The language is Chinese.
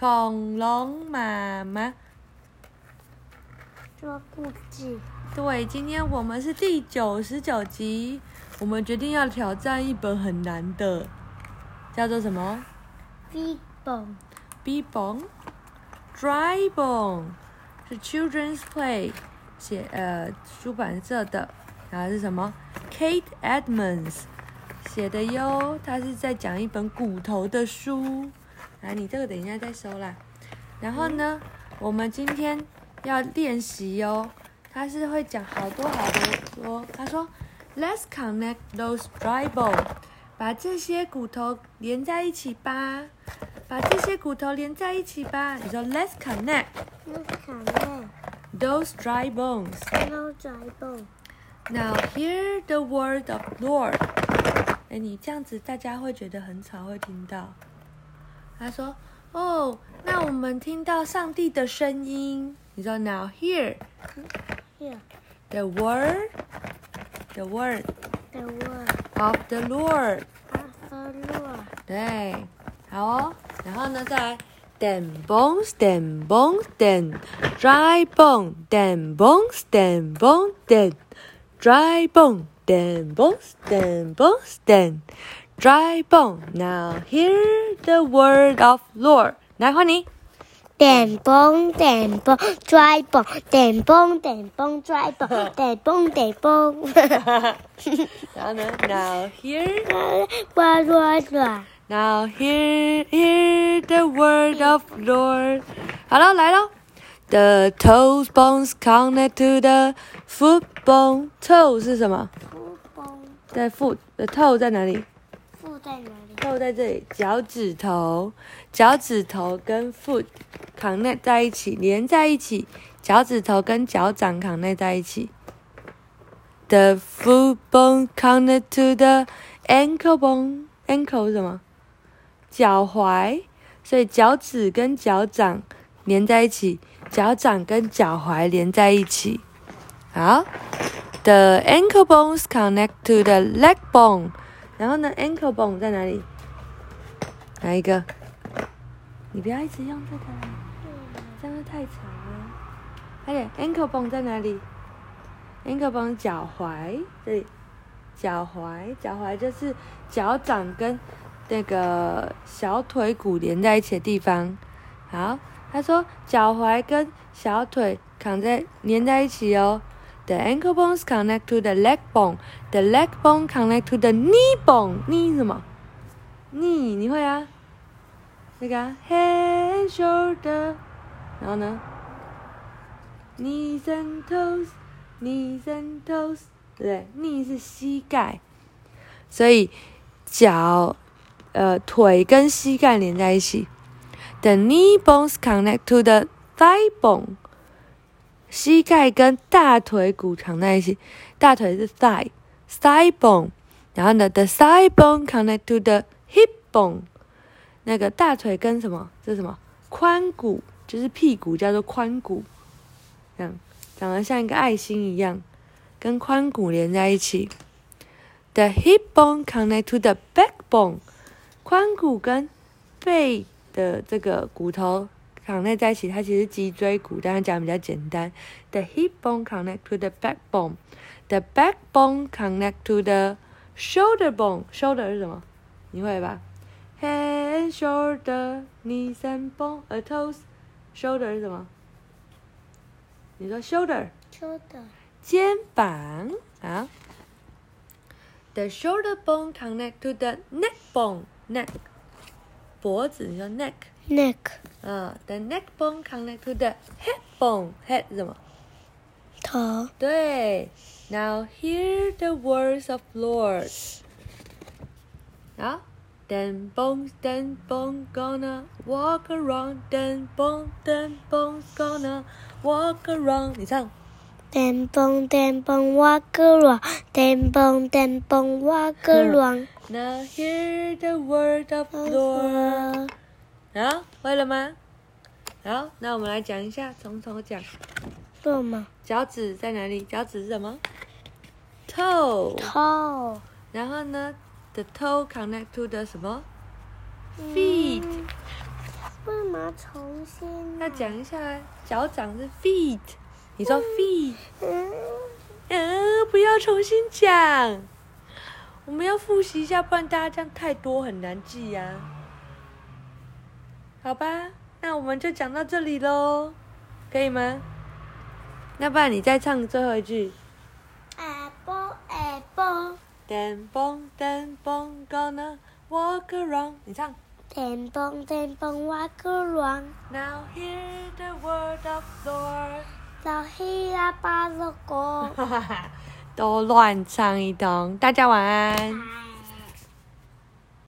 恐龙妈妈。说故事。对，今天我们是第九十九集，我们决定要挑战一本很难的，叫做什么 Big Bone。？B Bone Dry Bone 是 Children's Play 写呃出版社的，然后是什么？Kate Edmonds 写的哟，他是在讲一本骨头的书。来，你这个等一下再收啦。然后呢，我们今天要练习哟，他是会讲好多好多说，他说，Let's connect those dry bones，把这些骨头连在一起吧，把这些骨头连在一起吧。你说 Let's connect，Let's connect those dry bones。，No dry bones。Now hear the word of Lord。哎，你这样子大家会觉得很吵，会听到。他说：“哦，那我们听到上帝的声音。”你说：“Now hear Here the word, the word the word of the Lord。of the Lord。”对，好哦。然后呢，再来，den bones, den bones, den dry bone, den bones, den bone, den dry bone, den bones, den bones, den dry bone. Now hear the word of Lord. 来换你。电崩电崩 dry bone，电崩电崩 dry bone，电崩电崩。然后呢，Now hear, 哇哇哇！ now hear, hear the word of Lord. 好了，来喽。The toes bones connect to the foot bone. Toe 是什么？不崩，在 foot 的 toe 在哪里附 在哪里？？toe 在这里，脚趾头，脚趾头跟 foot connect 在一起，连在一起，脚趾头跟脚掌 connect 在一起。The foot bone connect to the ankle bone. Ankle 是什么？脚踝，所以脚趾跟脚掌连在一起，脚掌跟脚踝连在一起。好，The ankle bones connect to the leg bone。然后呢，ankle bone 在哪里？哪一个？你不要一直用这个，这样会太长了。快点，ankle bone 在哪里？ankle bone 脚踝这里，脚踝，脚踝就是脚掌跟那个小腿骨连在一起的地方。好，他说脚踝跟小腿扛在连在一起哦。The ankle bones connect to the leg bone. The leg bone connect to the knee bone. knee 是什么？knee 你会啊？那个 head and shoulder，然后呢？knees and toes, knees and toes，对不对？knee 是膝盖，所以脚呃腿跟膝盖连在一起。The knee bones connect to the thigh bone. 膝盖跟大腿骨扛在一起，大腿是 thigh，thigh bone，然后呢，the thigh bone connect to the hip bone，那个大腿跟什么？这是什么？髋骨，就是屁股，叫做髋骨，这样长得像一个爱心一样，跟髋骨连在一起。The hip bone connect to the backbone，髋骨跟背的这个骨头绑在在一起，它其实脊椎骨，但是讲比较简单。The hip bone connect to the backbone. The backbone connect to the shoulder bone. Shoulder 是什么？你会吧？Head shoulder, knees and bone, a toes. Shoulder 是什么？你说 shoulder 说的肩膀啊。The shoulder bone connect to the neck bone. Neck 脖子，你说 neck。 neck 啊，the neck bone connect to the head bone. Head 是什么？头对。Now hear the words of Lord. 好，then bones, then bone gonna walk around. Then bone, then bones gonna walk around. 你唱。 电崩电崩挖个卵，电崩电崩挖个卵。Now hear the word of the Lord. 好，会了吗？好，那我们来讲一下，从头讲。做吗？脚趾在哪里？脚趾是什么？toe。toe 然后呢，the toe connect to the 什么？feet。为什么重新？那讲一下，脚掌是 feet，你说 feet，嗯，嗯，不要重新讲，我们要复习一下，不然大家这样太多很难记呀、好吧，那我们就讲到这里喽，可以吗？那不然你再唱最后一句。apple apple，电蹦电蹦，gonna walk around。你唱。电蹦电蹦 walk around，Now hear the word of Lord。早起呀巴了歌。都乱唱一通，大家晚安。拜